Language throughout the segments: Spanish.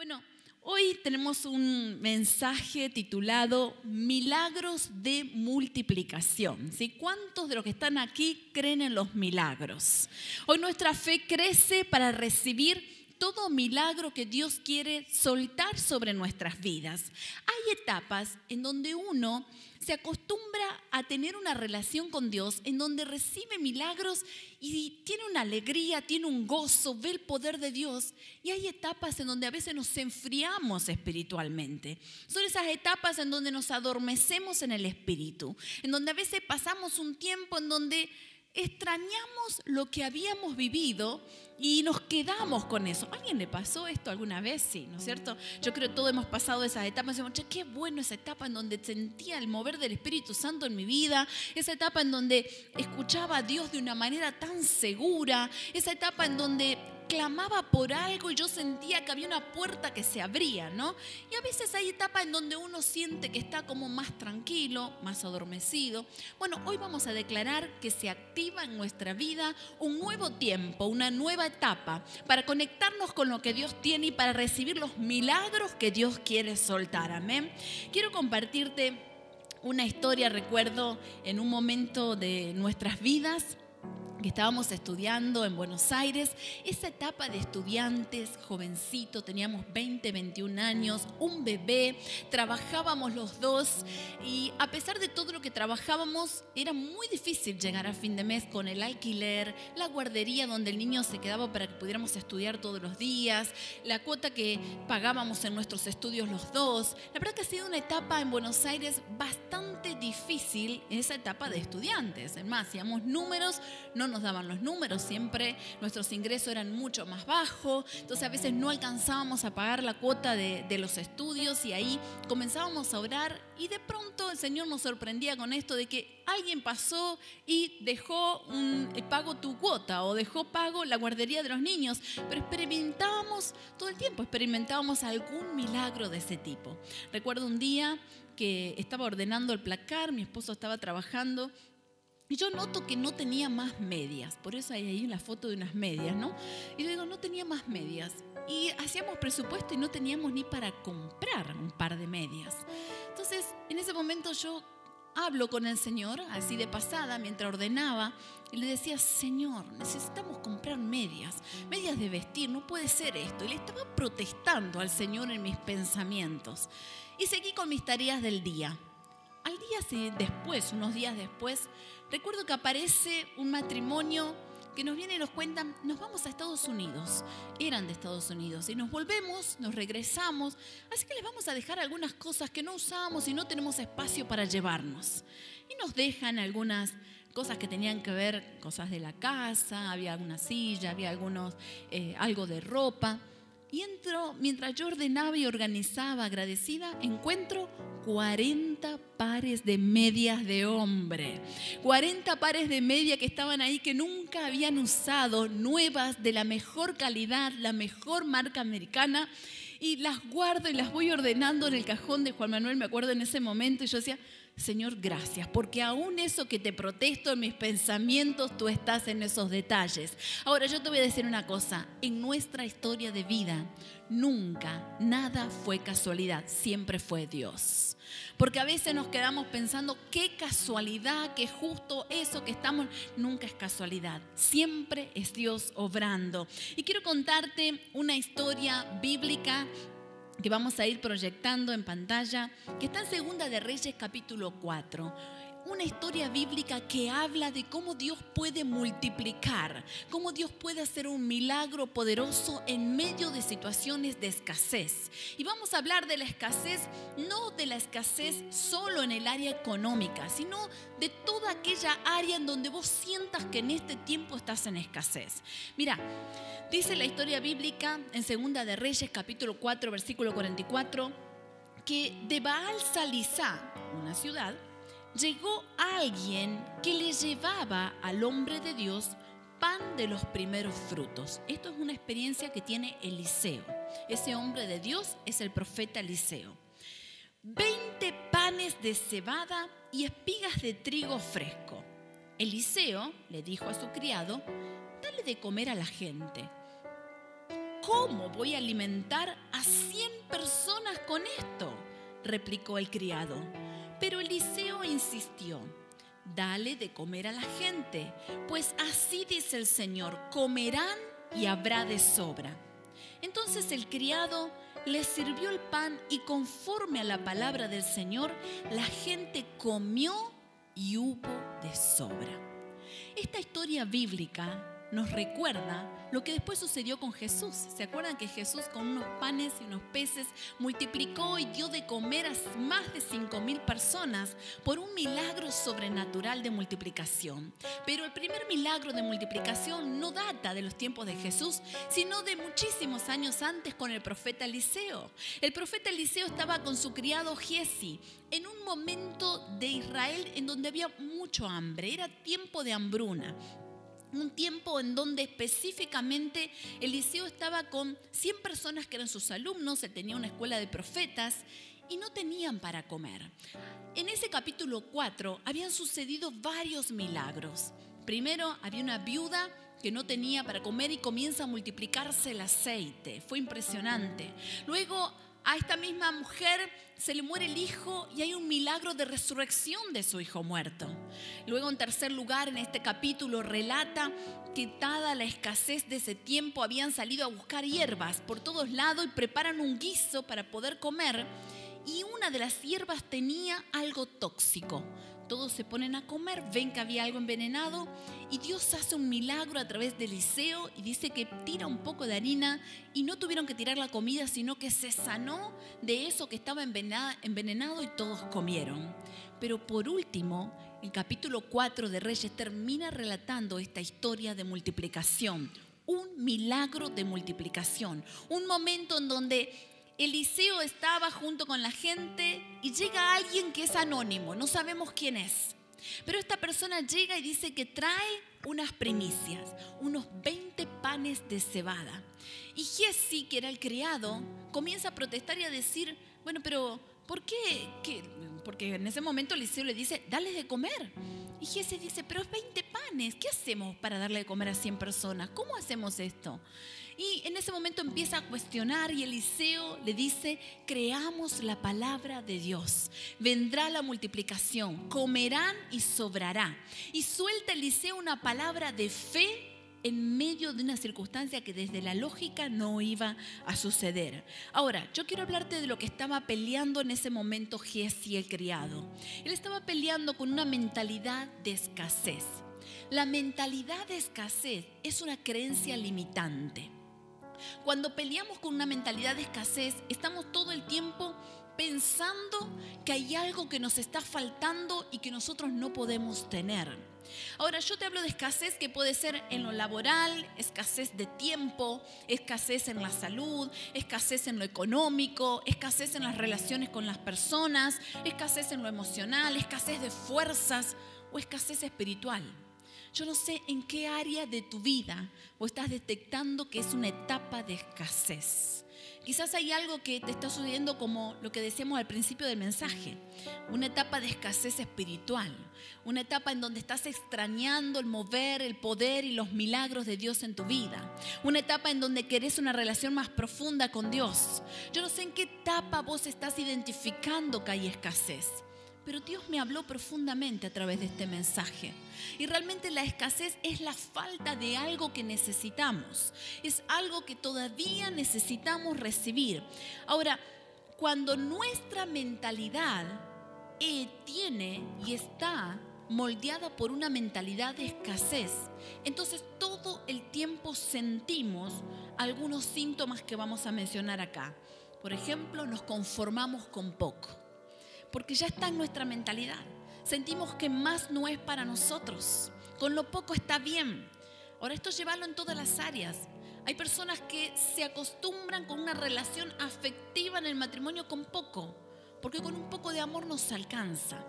Bueno, hoy tenemos un mensaje titulado Milagros de multiplicación. ¿sí? ¿Cuántos de los que están aquí creen en los milagros? Hoy nuestra fe crece para recibir todo milagro que Dios quiere soltar sobre nuestras vidas. Hay etapas en donde uno se acostumbra a tener una relación con Dios en donde recibe milagros y tiene una alegría, tiene un gozo, ve el poder de Dios. Y hay etapas en donde a veces nos enfriamos espiritualmente. Son esas etapas en donde nos adormecemos en el espíritu, en donde a veces pasamos un tiempo en donde extrañamos lo que habíamos vivido y nos quedamos con eso. ¿A alguien le pasó esto alguna vez? Sí, ¿no es cierto? Yo creo que todos hemos pasado esas etapas. Decimos, qué bueno esa etapa en donde sentía el mover del Espíritu Santo en mi vida, esa etapa en donde escuchaba a Dios de una manera tan segura, esa etapa en donde clamaba por algo y yo sentía que había una puerta que se abría, ¿no? Y a veces hay etapas en donde uno siente que está como más tranquilo, más adormecido. Bueno, hoy vamos a declarar que se activa en nuestra vida un nuevo tiempo, una nueva etapa para conectarnos con lo que Dios tiene y para recibir los milagros que Dios quiere soltar. Amén. Quiero compartirte una historia, recuerdo, en un momento de nuestras vidas que estábamos estudiando en Buenos Aires, esa etapa de estudiantes, jovencito, teníamos 20, 21 años, un bebé, trabajábamos los dos y a pesar de todo lo que trabajábamos, era muy difícil llegar a fin de mes con el alquiler, la guardería donde el niño se quedaba para que pudiéramos estudiar todos los días, la cuota que pagábamos en nuestros estudios los dos. La verdad que ha sido una etapa en Buenos Aires bastante difícil, esa etapa de estudiantes. Es más, hacíamos números, no nos daban los números, siempre nuestros ingresos eran mucho más bajos, entonces a veces no alcanzábamos a pagar la cuota de, de los estudios y ahí comenzábamos a orar y de pronto el Señor nos sorprendía con esto de que alguien pasó y dejó un, eh, pago tu cuota o dejó pago la guardería de los niños, pero experimentábamos todo el tiempo, experimentábamos algún milagro de ese tipo. Recuerdo un día que estaba ordenando el placar, mi esposo estaba trabajando y yo noto que no tenía más medias, por eso hay ahí la foto de unas medias, ¿no? Y yo digo, no tenía más medias. Y hacíamos presupuesto y no teníamos ni para comprar un par de medias. Entonces, en ese momento yo hablo con el Señor, así de pasada, mientras ordenaba, y le decía, Señor, necesitamos comprar medias, medias de vestir, no puede ser esto. Y le estaba protestando al Señor en mis pensamientos. Y seguí con mis tareas del día. Al día después, unos días después, recuerdo que aparece un matrimonio que nos viene y nos cuentan, nos vamos a Estados Unidos. Eran de Estados Unidos. Y nos volvemos, nos regresamos. Así que les vamos a dejar algunas cosas que no usamos y no tenemos espacio para llevarnos. Y nos dejan algunas cosas que tenían que ver, cosas de la casa, había alguna silla, había algunos, eh, algo de ropa. Y entro, mientras yo ordenaba y organizaba agradecida, encuentro 40 pares de medias de hombre. 40 pares de medias que estaban ahí que nunca habían usado, nuevas, de la mejor calidad, la mejor marca americana. Y las guardo y las voy ordenando en el cajón de Juan Manuel, me acuerdo en ese momento, y yo decía, Señor, gracias, porque aún eso que te protesto en mis pensamientos, tú estás en esos detalles. Ahora yo te voy a decir una cosa, en nuestra historia de vida, nunca nada fue casualidad, siempre fue Dios. Porque a veces nos quedamos pensando, qué casualidad, que justo eso que estamos, nunca es casualidad, siempre es Dios obrando. Y quiero contarte una historia bíblica que vamos a ir proyectando en pantalla, que está en Segunda de Reyes capítulo 4 una historia bíblica que habla de cómo Dios puede multiplicar, cómo Dios puede hacer un milagro poderoso en medio de situaciones de escasez. Y vamos a hablar de la escasez, no de la escasez solo en el área económica, sino de toda aquella área en donde vos sientas que en este tiempo estás en escasez. Mira, dice la historia bíblica en Segunda de Reyes capítulo 4 versículo 44 que de Baal Salizá, una ciudad, llegó alguien que le llevaba al hombre de Dios pan de los primeros frutos. Esto es una experiencia que tiene Eliseo. Ese hombre de Dios es el profeta Eliseo. Veinte panes de cebada y espigas de trigo fresco. Eliseo le dijo a su criado, dale de comer a la gente. ¿Cómo voy a alimentar a cien con esto? replicó el criado. Pero Eliseo insistió, dale de comer a la gente, pues así dice el Señor, comerán y habrá de sobra. Entonces el criado le sirvió el pan y conforme a la palabra del Señor, la gente comió y hubo de sobra. Esta historia bíblica nos recuerda lo que después sucedió con Jesús. ¿Se acuerdan que Jesús con unos panes y unos peces multiplicó y dio de comer a más de cinco mil personas por un milagro sobrenatural de multiplicación? Pero el primer milagro de multiplicación no data de los tiempos de Jesús, sino de muchísimos años antes con el profeta Eliseo. El profeta Eliseo estaba con su criado Giesi en un momento de Israel en donde había mucho hambre, era tiempo de hambruna un tiempo en donde específicamente Eliseo estaba con 100 personas que eran sus alumnos, él tenía una escuela de profetas y no tenían para comer. En ese capítulo 4 habían sucedido varios milagros. Primero había una viuda que no tenía para comer y comienza a multiplicarse el aceite. Fue impresionante. Luego a esta misma mujer se le muere el hijo y hay un milagro de resurrección de su hijo muerto. Luego, en tercer lugar, en este capítulo relata que dada la escasez de ese tiempo habían salido a buscar hierbas por todos lados y preparan un guiso para poder comer y una de las hierbas tenía algo tóxico todos se ponen a comer, ven que había algo envenenado y Dios hace un milagro a través de Eliseo y dice que tira un poco de harina y no tuvieron que tirar la comida, sino que se sanó de eso que estaba envenenado y todos comieron. Pero por último, el capítulo 4 de Reyes termina relatando esta historia de multiplicación, un milagro de multiplicación, un momento en donde Eliseo estaba junto con la gente y llega alguien que es anónimo, no sabemos quién es. Pero esta persona llega y dice que trae unas primicias, unos 20 panes de cebada. Y Jesse, que era el criado, comienza a protestar y a decir, bueno, pero ¿por qué? Porque en ese momento Eliseo le dice, dale de comer. Y Jesse dice, pero es 20 panes, ¿qué hacemos para darle de comer a 100 personas? ¿Cómo hacemos esto? Y en ese momento empieza a cuestionar y Eliseo le dice, creamos la palabra de Dios. Vendrá la multiplicación, comerán y sobrará. Y suelta Eliseo una palabra de fe en medio de una circunstancia que desde la lógica no iba a suceder. Ahora, yo quiero hablarte de lo que estaba peleando en ese momento Giesi el criado. Él estaba peleando con una mentalidad de escasez. La mentalidad de escasez es una creencia limitante. Cuando peleamos con una mentalidad de escasez, estamos todo el tiempo pensando que hay algo que nos está faltando y que nosotros no podemos tener. Ahora, yo te hablo de escasez que puede ser en lo laboral, escasez de tiempo, escasez en la salud, escasez en lo económico, escasez en las relaciones con las personas, escasez en lo emocional, escasez de fuerzas o escasez espiritual. Yo no sé en qué área de tu vida o estás detectando que es una etapa de escasez. Quizás hay algo que te está sucediendo como lo que decíamos al principio del mensaje, una etapa de escasez espiritual, una etapa en donde estás extrañando el mover, el poder y los milagros de Dios en tu vida, una etapa en donde querés una relación más profunda con Dios. Yo no sé en qué etapa vos estás identificando que hay escasez. Pero Dios me habló profundamente a través de este mensaje. Y realmente la escasez es la falta de algo que necesitamos. Es algo que todavía necesitamos recibir. Ahora, cuando nuestra mentalidad eh, tiene y está moldeada por una mentalidad de escasez, entonces todo el tiempo sentimos algunos síntomas que vamos a mencionar acá. Por ejemplo, nos conformamos con poco porque ya está en nuestra mentalidad. Sentimos que más no es para nosotros. Con lo poco está bien. Ahora esto llevarlo en todas las áreas. Hay personas que se acostumbran con una relación afectiva en el matrimonio con poco, porque con un poco de amor nos alcanza.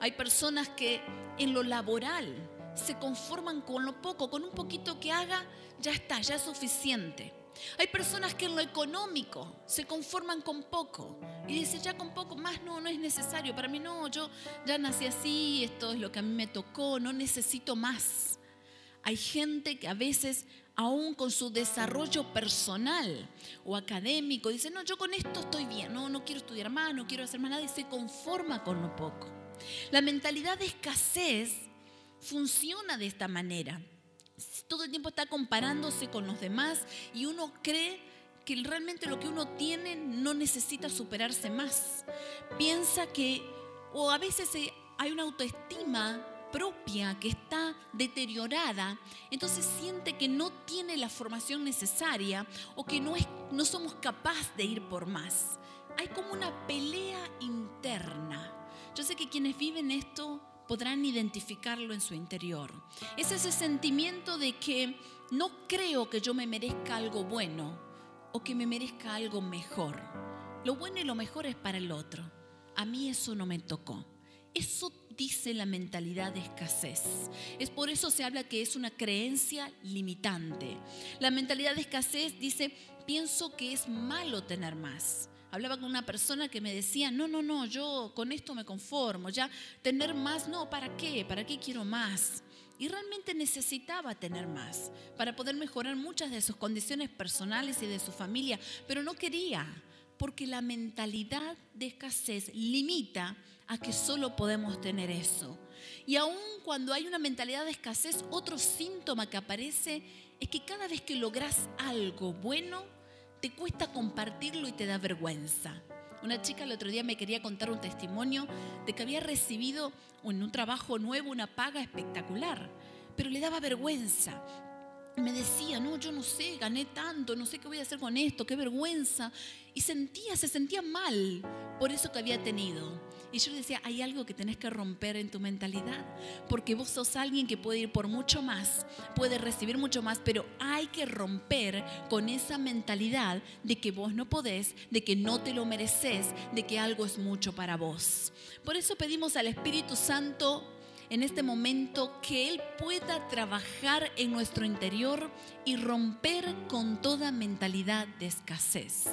Hay personas que en lo laboral se conforman con lo poco, con un poquito que haga, ya está, ya es suficiente. Hay personas que en lo económico se conforman con poco y dicen, ya con poco más no, no es necesario. Para mí no, yo ya nací así, esto es lo que a mí me tocó, no necesito más. Hay gente que a veces aún con su desarrollo personal o académico, dice, no, yo con esto estoy bien, no, no quiero estudiar más, no quiero hacer más nada y se conforma con lo poco. La mentalidad de escasez funciona de esta manera. Todo el tiempo está comparándose con los demás y uno cree que realmente lo que uno tiene no necesita superarse más. Piensa que, o a veces hay una autoestima propia que está deteriorada, entonces siente que no tiene la formación necesaria o que no, es, no somos capaces de ir por más. Hay como una pelea interna. Yo sé que quienes viven esto podrán identificarlo en su interior. Es ese sentimiento de que no creo que yo me merezca algo bueno o que me merezca algo mejor. Lo bueno y lo mejor es para el otro. A mí eso no me tocó. Eso dice la mentalidad de escasez. Es por eso se habla que es una creencia limitante. La mentalidad de escasez dice, pienso que es malo tener más. Hablaba con una persona que me decía, no, no, no, yo con esto me conformo, ya tener más, no, ¿para qué? ¿Para qué quiero más? Y realmente necesitaba tener más para poder mejorar muchas de sus condiciones personales y de su familia, pero no quería, porque la mentalidad de escasez limita a que solo podemos tener eso. Y aun cuando hay una mentalidad de escasez, otro síntoma que aparece es que cada vez que logras algo bueno, te cuesta compartirlo y te da vergüenza. Una chica el otro día me quería contar un testimonio de que había recibido en un trabajo nuevo una paga espectacular, pero le daba vergüenza. Me decía, no, yo no sé, gané tanto, no sé qué voy a hacer con esto, qué vergüenza. Y sentía, se sentía mal por eso que había tenido. Y yo le decía, hay algo que tenés que romper en tu mentalidad, porque vos sos alguien que puede ir por mucho más, puede recibir mucho más, pero hay que romper con esa mentalidad de que vos no podés, de que no te lo mereces, de que algo es mucho para vos. Por eso pedimos al Espíritu Santo en este momento que Él pueda trabajar en nuestro interior y romper con toda mentalidad de escasez.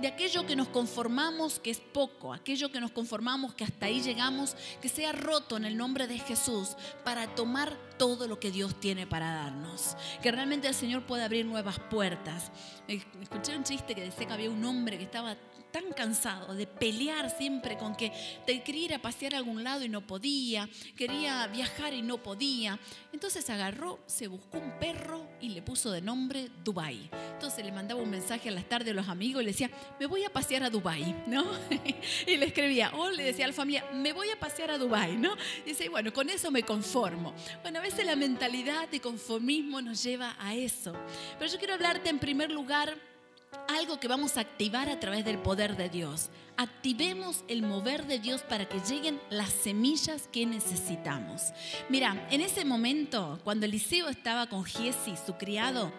De aquello que nos conformamos que es poco, aquello que nos conformamos que hasta ahí llegamos, que sea roto en el nombre de Jesús para tomar todo lo que Dios tiene para darnos. Que realmente el Señor pueda abrir nuevas puertas. Escuché un chiste que decía que había un hombre que estaba tan cansado de pelear siempre con que te quería ir a pasear a algún lado y no podía, quería viajar y no podía. Entonces agarró, se buscó un perro y le puso de nombre Dubai. Entonces le mandaba un mensaje a las tardes a los amigos y le decía, me voy a pasear a Dubai, ¿no? y le escribía, o le decía a la familia, me voy a pasear a Dubai, ¿no? Y dice, bueno, con eso me conformo. Bueno, a veces la mentalidad de conformismo nos lleva a eso. Pero yo quiero hablarte en primer lugar algo que vamos a activar a través del poder de Dios. Activemos el mover de Dios para que lleguen las semillas que necesitamos. Mira, en ese momento, cuando Eliseo estaba con Giesi, su criado,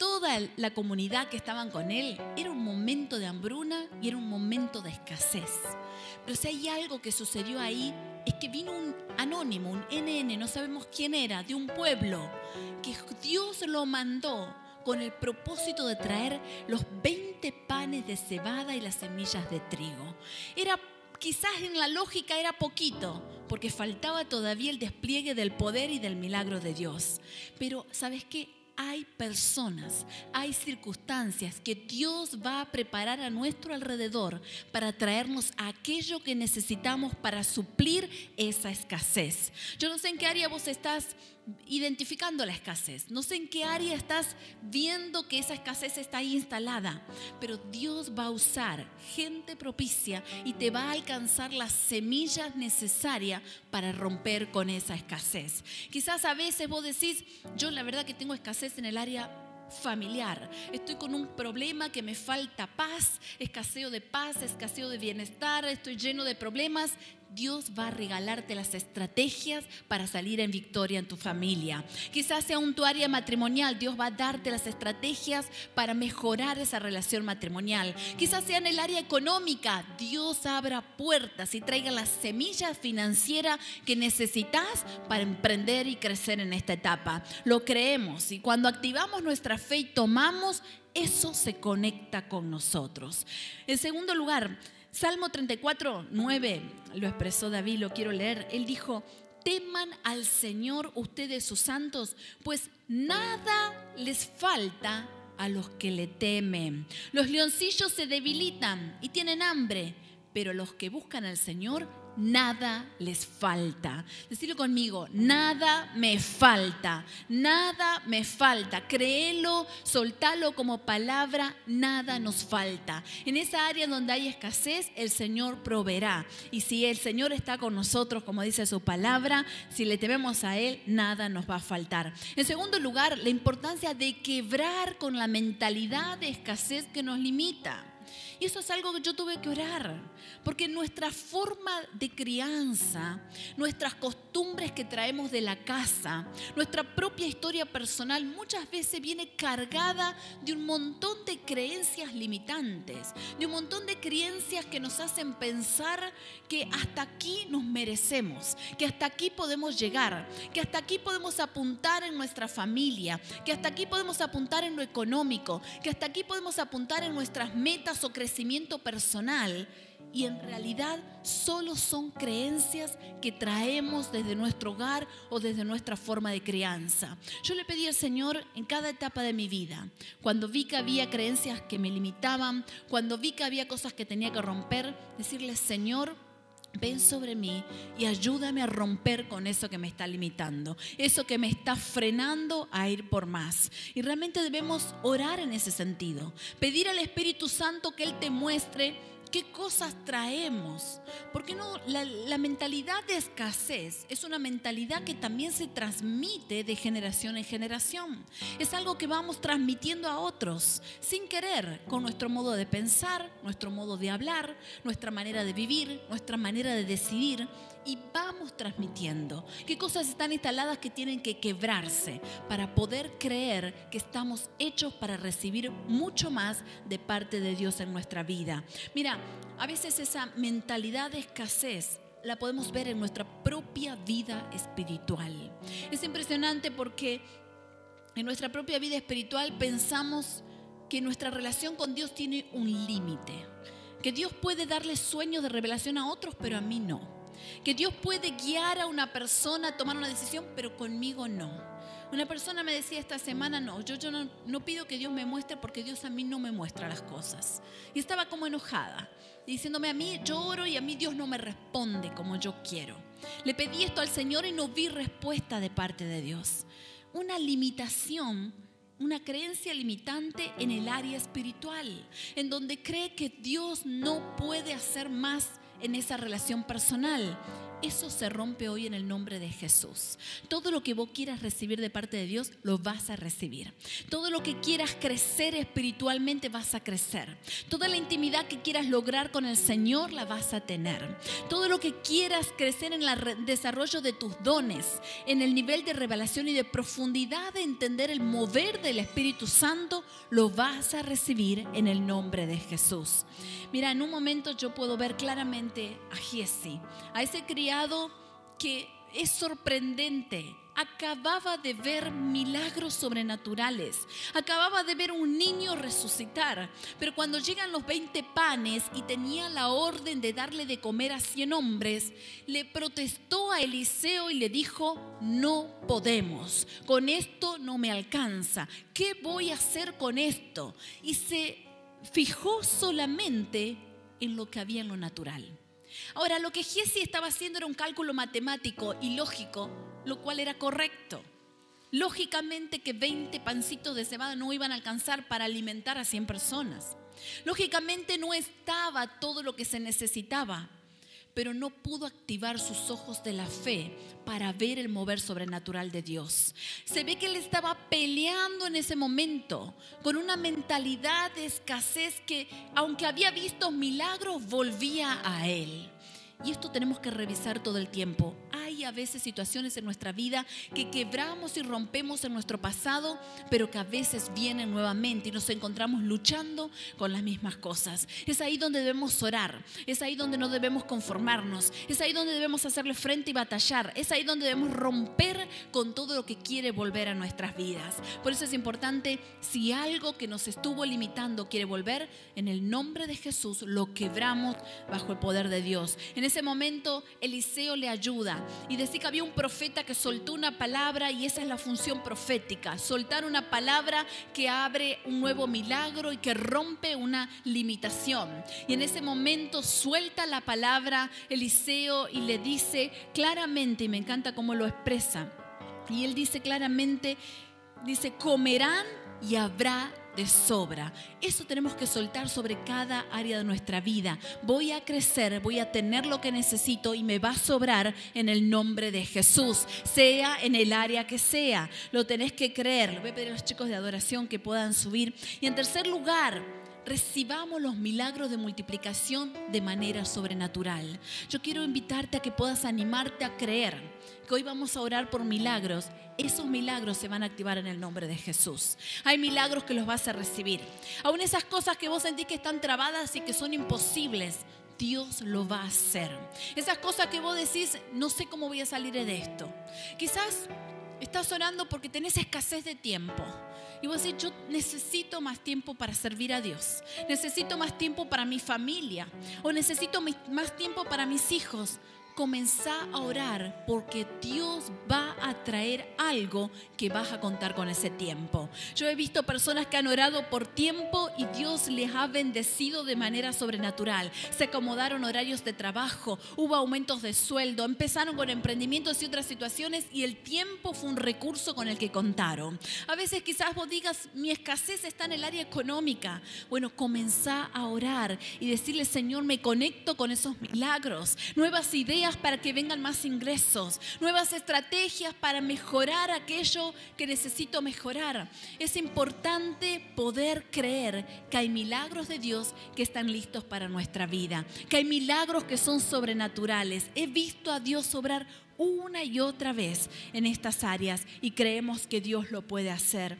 toda la comunidad que estaban con él, era un momento de hambruna y era un momento de escasez. Pero si hay algo que sucedió ahí, es que vino un anónimo, un NN, no sabemos quién era, de un pueblo, que Dios lo mandó con el propósito de traer los 20 panes de cebada y las semillas de trigo. Era quizás en la lógica era poquito, porque faltaba todavía el despliegue del poder y del milagro de Dios. Pero ¿sabes qué? Hay personas, hay circunstancias que Dios va a preparar a nuestro alrededor para traernos aquello que necesitamos para suplir esa escasez. Yo no sé en qué área vos estás identificando la escasez. No sé en qué área estás viendo que esa escasez está ahí instalada, pero Dios va a usar gente propicia y te va a alcanzar las semillas necesarias para romper con esa escasez. Quizás a veces vos decís, yo la verdad que tengo escasez en el área familiar. Estoy con un problema que me falta paz, escaseo de paz, escaseo de bienestar, estoy lleno de problemas. Dios va a regalarte las estrategias para salir en victoria en tu familia. Quizás sea un tu área matrimonial, Dios va a darte las estrategias para mejorar esa relación matrimonial. Quizás sea en el área económica, Dios abra puertas y traiga las semillas financieras que necesitas para emprender y crecer en esta etapa. Lo creemos y cuando activamos nuestra fe y tomamos, eso se conecta con nosotros. En segundo lugar, Salmo 34, 9 lo expresó David, lo quiero leer. Él dijo, teman al Señor ustedes sus santos, pues nada les falta a los que le temen. Los leoncillos se debilitan y tienen hambre, pero los que buscan al Señor nada les falta. Decirlo conmigo, nada me falta, nada me falta. Créelo, soltalo como palabra, nada nos falta. En esa área donde hay escasez, el Señor proveerá. Y si el Señor está con nosotros, como dice su palabra, si le tememos a Él, nada nos va a faltar. En segundo lugar, la importancia de quebrar con la mentalidad de escasez que nos limita. Y eso es algo que yo tuve que orar, porque nuestra forma de crianza, nuestras costumbres que traemos de la casa, nuestra propia historia personal muchas veces viene cargada de un montón de creencias limitantes, de un montón de creencias que nos hacen pensar que hasta aquí nos merecemos, que hasta aquí podemos llegar, que hasta aquí podemos apuntar en nuestra familia, que hasta aquí podemos apuntar en lo económico, que hasta aquí podemos apuntar en nuestras metas o crecimientos crecimiento personal y en realidad solo son creencias que traemos desde nuestro hogar o desde nuestra forma de crianza. Yo le pedí al Señor en cada etapa de mi vida, cuando vi que había creencias que me limitaban, cuando vi que había cosas que tenía que romper, decirle, Señor, ven sobre mí y ayúdame a romper con eso que me está limitando, eso que me está frenando a ir por más. Y realmente debemos orar en ese sentido, pedir al Espíritu Santo que Él te muestre qué cosas traemos. Porque no, la, mentalidad de escasez es una mentalidad que también se transmite de generación en generación. Es algo que vamos transmitiendo a otros sin querer, con nuestro modo de pensar, nuestro modo de hablar, nuestra manera de vivir, nuestra manera de decidir y vamos transmitiendo. ¿Qué cosas están instaladas que tienen que quebrarse para poder creer que estamos hechos para recibir mucho más de parte de Dios en nuestra vida? Mira, a veces esa mentalidad de escasez la podemos ver en nuestra propia vida espiritual. Es impresionante porque en nuestra propia vida espiritual pensamos que nuestra relación con Dios tiene un límite, que Dios puede darle sueños de revelación a otros, pero a mí no que Dios puede guiar a una persona a tomar una decisión, pero conmigo no. Una persona me decía esta semana, no, yo, yo no, no, pido que Dios me muestre porque Dios a mí no me muestra las cosas. Y estaba como enojada, diciéndome a mí, yo oro y a mí Dios no me responde como yo quiero. Le pedí esto al Señor y no vi respuesta de parte de Dios. Una limitación una creencia limitante en el área espiritual, en donde cree que Dios no puede hacer más en esa relación personal. Eso se rompe hoy en el nombre de Jesús. Todo lo que vos quieras recibir de parte de Dios, lo vas a recibir. Todo lo que quieras crecer espiritualmente, vas a crecer. Toda la intimidad que quieras lograr con el Señor, la vas a tener. Todo lo que quieras crecer en el desarrollo de tus dones, en el nivel de revelación y de profundidad de entender el mover del Espíritu Santo, lo vas a recibir en el nombre de Jesús. Mira, en un momento yo puedo ver claramente a Jesse, a ese criado que es sorprendente. Acababa de ver milagros sobrenaturales. Acababa de ver un niño resucitar. Pero cuando llegan los 20 panes y tenía la orden de darle de comer a 100 hombres, le protestó a Eliseo y le dijo, no podemos. Con esto no me alcanza. ¿Qué voy a hacer con esto? Y se fijó solamente en lo que había en lo natural. Ahora, lo que Jesse estaba haciendo era un cálculo matemático y lógico, lo cual era correcto. Lógicamente que 20 pancitos de cebada no iban a alcanzar para alimentar a 100 personas. Lógicamente no estaba todo lo que se necesitaba pero no pudo activar sus ojos de la fe para ver el mover sobrenatural de Dios. Se ve que él estaba peleando en ese momento con una mentalidad de escasez que, aunque había visto milagros, volvía a él. Y esto tenemos que revisar todo el tiempo. A veces situaciones en nuestra vida que quebramos y rompemos en nuestro pasado, pero que a veces vienen nuevamente y nos encontramos luchando con las mismas cosas. Es ahí donde debemos orar, es ahí donde no debemos conformarnos, es ahí donde debemos hacerle frente y batallar, es ahí donde debemos romper con todo lo que quiere volver a nuestras vidas. Por eso es importante, si algo que nos estuvo limitando quiere volver, en el nombre de Jesús lo quebramos bajo el poder de Dios. En ese momento Eliseo le ayuda y decir que había un profeta que soltó una palabra y esa es la función profética, soltar una palabra que abre un nuevo milagro y que rompe una limitación. Y en ese momento suelta la palabra Eliseo y le dice claramente, y me encanta cómo lo expresa, y él dice claramente, dice, comerán y habrá de sobra. Eso tenemos que soltar sobre cada área de nuestra vida. Voy a crecer, voy a tener lo que necesito y me va a sobrar en el nombre de Jesús, sea en el área que sea. Lo tenés que creer. Le voy a pedir a los chicos de adoración que puedan subir. Y en tercer lugar, recibamos los milagros de multiplicación de manera sobrenatural. Yo quiero invitarte a que puedas animarte a creer que hoy vamos a orar por milagros esos milagros se van a activar en el nombre de Jesús. Hay milagros que los vas a recibir. Aún esas cosas que vos sentís que están trabadas y que son imposibles, Dios lo va a hacer. Esas cosas que vos decís, no sé cómo voy a salir de esto. Quizás estás orando porque tenés escasez de tiempo. Y vos decís, yo necesito más tiempo para servir a Dios. Necesito más tiempo para mi familia. O necesito más tiempo para mis hijos comenzá a orar porque Dios va a traer algo que vas a contar con ese tiempo. Yo he visto personas que han orado por tiempo y Dios les ha bendecido de manera sobrenatural. Se acomodaron horarios de trabajo, hubo aumentos de sueldo, empezaron con emprendimientos y otras situaciones y el tiempo fue un recurso con el que contaron. A veces quizás vos digas, mi escasez está en el área económica. Bueno, comenzá a orar y decirle, Señor, me conecto con esos milagros, nuevas ideas para que vengan más ingresos, nuevas estrategias para mejorar aquello que necesito mejorar. Es importante poder creer que hay milagros de Dios que están listos para nuestra vida, que hay milagros que son sobrenaturales. He visto a Dios obrar una y otra vez en estas áreas y creemos que Dios lo puede hacer.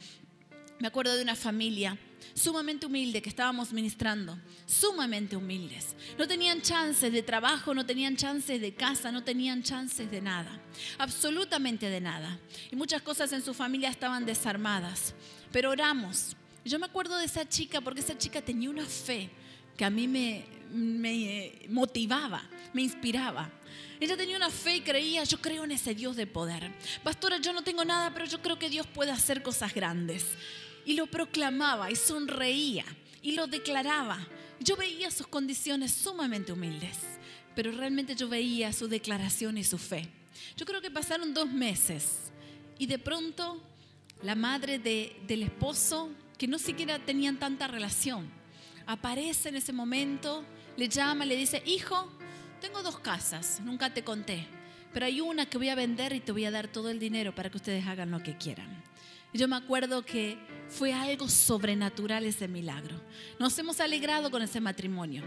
Me acuerdo de una familia sumamente humilde que estábamos ministrando, sumamente humildes. No tenían chances de trabajo, no tenían chances de casa, no tenían chances de nada, absolutamente de nada. Y muchas cosas en su familia estaban desarmadas. Pero oramos. Yo me acuerdo de esa chica porque esa chica tenía una fe que a mí me, me motivaba, me inspiraba. Ella tenía una fe y creía, yo creo en ese Dios de poder. Pastora, yo no tengo nada, pero yo creo que Dios puede hacer cosas grandes y lo proclamaba y sonreía y lo declaraba. Yo veía sus condiciones sumamente humildes, pero realmente yo veía su declaración y su fe. Yo creo que pasaron dos meses y de pronto la madre del esposo, que no siquiera tenían tanta relación, aparece en ese momento, le llama, le dice, hijo, tengo dos casas, nunca te conté, pero hay una que voy a vender y te voy a dar todo el dinero para que ustedes hagan lo que quieran. Yo me acuerdo que fue algo sobrenatural ese milagro. Nos hemos alegrado con ese matrimonio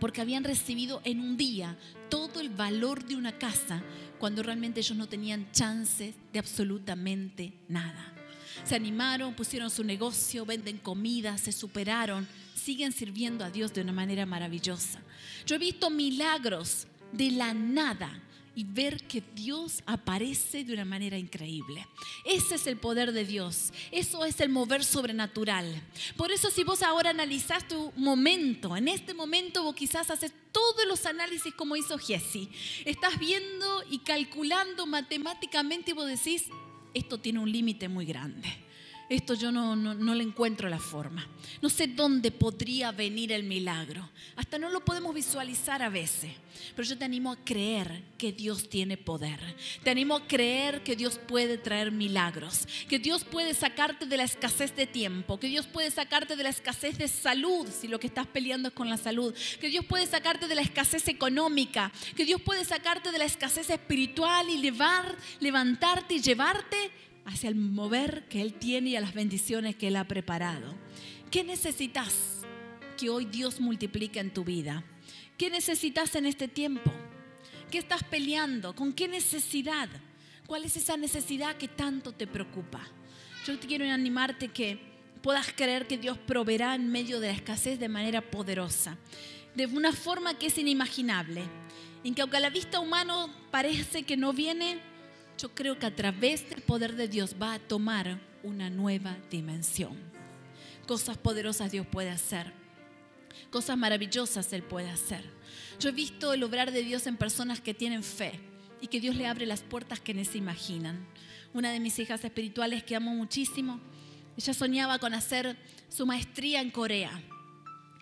porque habían recibido en un día todo el valor de una casa cuando realmente ellos no tenían chances de absolutamente nada. Se animaron, pusieron su negocio, venden comida, se superaron, siguen sirviendo a Dios de una manera maravillosa. Yo he visto milagros de la nada y ver que Dios aparece de una manera increíble. Ese es el poder de Dios. Eso es el mover sobrenatural. Por eso si vos ahora analizás tu momento, en este momento vos quizás haces todos los análisis como hizo Jesse. Estás viendo y calculando matemáticamente y vos decís, esto tiene un límite muy grande esto yo no, no, le encuentro la forma. No sé dónde podría venir el milagro. Hasta no lo podemos visualizar a veces. Pero yo te animo a creer que Dios tiene poder. Te animo a creer que Dios puede traer milagros. Que Dios puede sacarte de la escasez de tiempo. Que Dios puede sacarte de la escasez de salud, si lo que estás peleando es con la salud. Que Dios puede sacarte de la escasez económica. Que Dios puede sacarte de la escasez espiritual y llevar, levantarte y llevarte hacia el mover que Él tiene y a las bendiciones que Él ha preparado. ¿Qué necesitas que hoy Dios multiplique en tu vida? ¿Qué necesitas en este tiempo? ¿Qué estás peleando? ¿Con qué necesidad? ¿Cuál es esa necesidad que tanto te preocupa? Yo te quiero animarte que puedas creer que Dios proveerá en medio de la escasez de manera poderosa, de una forma que es inimaginable, en que aunque a la vista humana parece que no viene, yo creo que a través del poder de Dios va a tomar una nueva dimensión. Cosas poderosas Dios puede hacer. Cosas maravillosas Él puede hacer. Yo he visto el obrar de Dios en personas que tienen fe, y que Dios le abre las puertas que ni se imaginan. Una de mis hijas espirituales que amo muchísimo, ella soñaba con hacer su maestría en Corea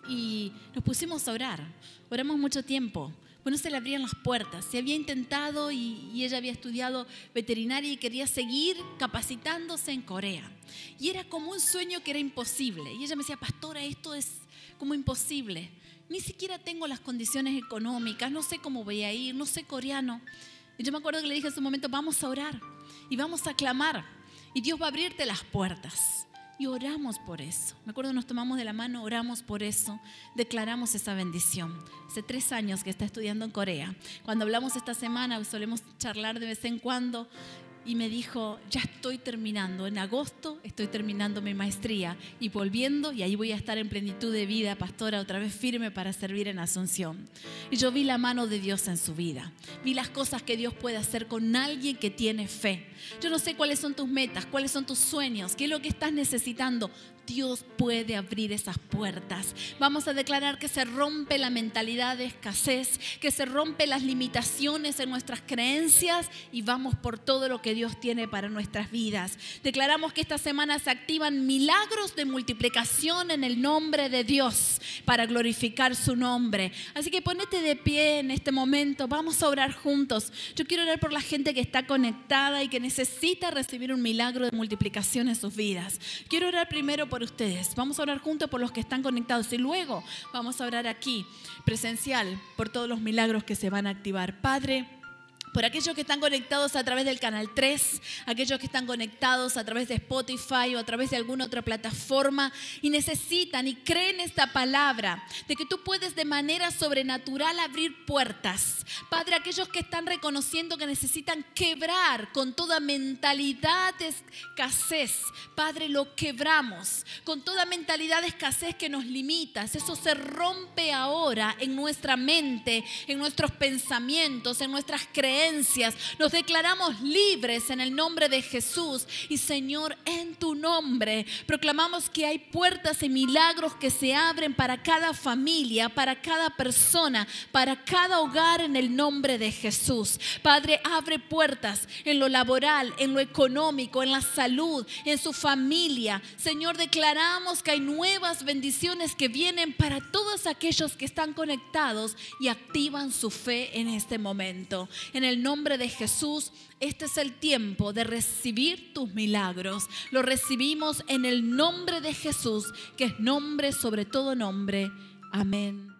y nos pusimos a orar. Oramos mucho tiempo. Bueno, se le abrían las puertas. Se había intentado y, y, ella había estudiado veterinaria y quería seguir capacitándose en Corea. Y era como un sueño que era imposible. Y ella me decía, pastora, esto es como imposible. Ni siquiera tengo las condiciones económicas, no sé cómo voy a ir, no sé coreano. Y yo me acuerdo que le dije en ese momento, vamos a orar y vamos a clamar. Y Dios va a abrirte las puertas. Y oramos por eso. Me acuerdo, nos tomamos de la mano, oramos por eso, declaramos esa bendición. Hace tres años que está estudiando en Corea. Cuando hablamos esta semana, solemos charlar de vez en cuando, y me dijo, ya estoy terminando, en agosto estoy terminando mi maestría y volviendo y ahí voy a estar en plenitud de vida, pastora, otra vez firme para servir en Asunción. Y yo vi la mano de Dios en su vida, vi las cosas que Dios puede hacer con alguien que tiene fe. Yo no sé cuáles son tus metas, cuáles son tus sueños, qué es lo que estás necesitando. Dios puede abrir esas puertas. Vamos a declarar que se rompe la mentalidad de escasez, que se rompe las limitaciones en nuestras creencias y vamos por todo lo que Dios tiene para nuestras vidas. Declaramos que esta semana se activan milagros de multiplicación en el nombre de Dios para glorificar su nombre. Así que ponete de pie en este momento, vamos a orar juntos. Yo quiero orar por la gente que está conectada y que necesita recibir un milagro de multiplicación en sus vidas. Quiero orar primero por ustedes. Vamos a orar juntos por los que están conectados y luego vamos a orar aquí, presencial, por todos los milagros que se van a activar. Padre, por aquellos que están conectados a través del canal 3, aquellos que están conectados a través de Spotify o a través de alguna otra plataforma y necesitan y creen esta palabra de que tú puedes de manera sobrenatural abrir puertas. Padre, aquellos que están reconociendo que necesitan quebrar con toda mentalidad de escasez, Padre, lo quebramos con toda mentalidad de escasez que nos limita. Eso se rompe ahora en nuestra mente, en nuestros pensamientos, en nuestras creencias nos declaramos libres en el nombre de Jesús. Y Señor, en tu nombre proclamamos que hay puertas y milagros que se abren para cada familia, para cada persona, para cada hogar en el nombre de Jesús. Padre, abre puertas en lo laboral, en lo económico, en la salud, en su familia. Señor, declaramos que hay nuevas bendiciones que vienen para todos aquellos que están conectados y activan su fe en este momento. En el nombre de Jesús, este es el tiempo de recibir tus milagros. Lo recibimos en el nombre de Jesús, que es nombre sobre todo nombre. Amén.